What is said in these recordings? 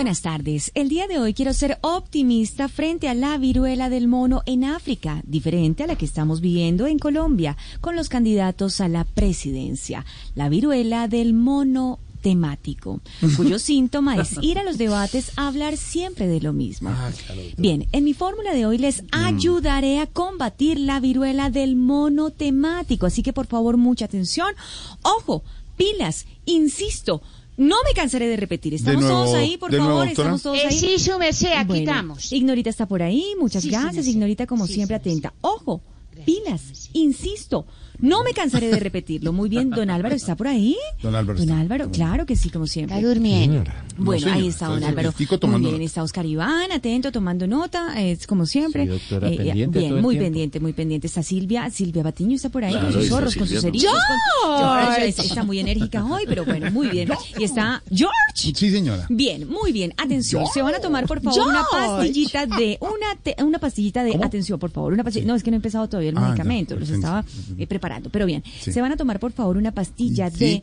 Buenas tardes. El día de hoy quiero ser optimista frente a la viruela del mono en África, diferente a la que estamos viviendo en Colombia, con los candidatos a la presidencia. La viruela del mono temático, cuyo síntoma es ir a los debates a hablar siempre de lo mismo. Ah, Bien, en mi fórmula de hoy les ayudaré a combatir la viruela del mono temático, así que por favor mucha atención. Ojo, pilas, insisto. No me cansaré de repetir. Estamos nuevo- todos ahí, por de nuevo, favor. doctora. Estamos todos Eh, ahí. sí, su merced, aquí Bueno, estamos. Ignorita está por ahí, muchas Sí, gracias. Ignorita, como Sí, siempre, sí, sí. atenta. Ojo, pilas, insisto. No me cansaré de repetirlo. Muy bien, don Álvaro está por ahí. Don Álvaro Don está. Álvaro, claro que sí, como siempre. Está durmiendo. Bueno, No, ahí está don Álvaro. Muy bien, está Oscar Iván, atento, tomando nota, es como siempre. Sí, doctora, Eh, pendiente bien, todo el muy tiempo. pendiente, muy pendiente. Está Silvia, Silvia Batiño está por ahí Claro, con sus zorros, con sus con- George, está- muy enérgica hoy, pero bueno, muy bien. Y está George. Sí, señora. Bien, muy bien. Atención, se van a tomar por favor una pastillita de una te- una pastillita de atención, por favor, una pastilla. No, es que no he empezado todavía el Ah, ya, medicamento, los estaba eh, preparando, pero bien. Sí. Se van a tomar por favor una pastilla Sí. de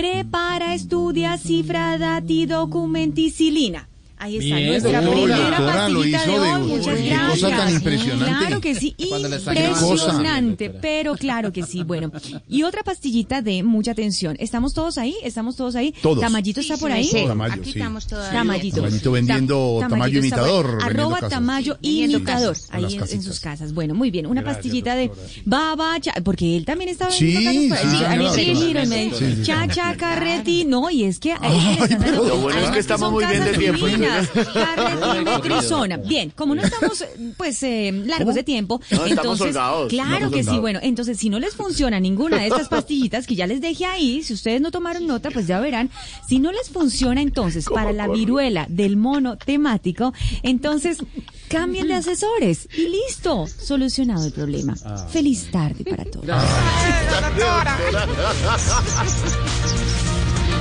Prepara, estudia, cifra, dati, documenticilina. Ahí está Bien, nuestra doctora, primera doctora, lo pastillita hizo de hoy. Muchas qué gracias. cosa tan impresionante. Claro que sí, impresionante, pero claro que sí. Bueno, y otra pastillita de mucha atención. ¿Estamos todos ahí? ¿Estamos todos ahí? Todos. ¿Tamayito está Sí, por ahí? Tamayo, Aquí sí. estamos todavía. Tamayito. Tamayito vendiendo Ta- Tamayo imitador, Arroba casas. Tamayo imitador. Ahí en, sus casas. Bueno, muy bien. Una Gracias, pastillita de doctora, sí. baba, cha- porque él también estaba Sí, vendiendo casas sí, a mí claro, sí, Sí, sí. chacha, carreti, no, y es que... pero- Lo bueno es que estamos muy bien de tiempo. Carreti, Nutrizona. Bien, como no estamos, pues, eh, largos de tiempo, No, estamos entonces, holgados, claro que sí, bueno, entonces, si no les funciona ninguna de estas pastillitas que ya les dejé ahí, si ustedes no tomaron nota, pues ya verán, si no les funciona entonces para la viruela del mono temático, entonces cambien de asesores y listo, solucionado el problema. Feliz tarde para todos. No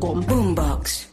Boombox.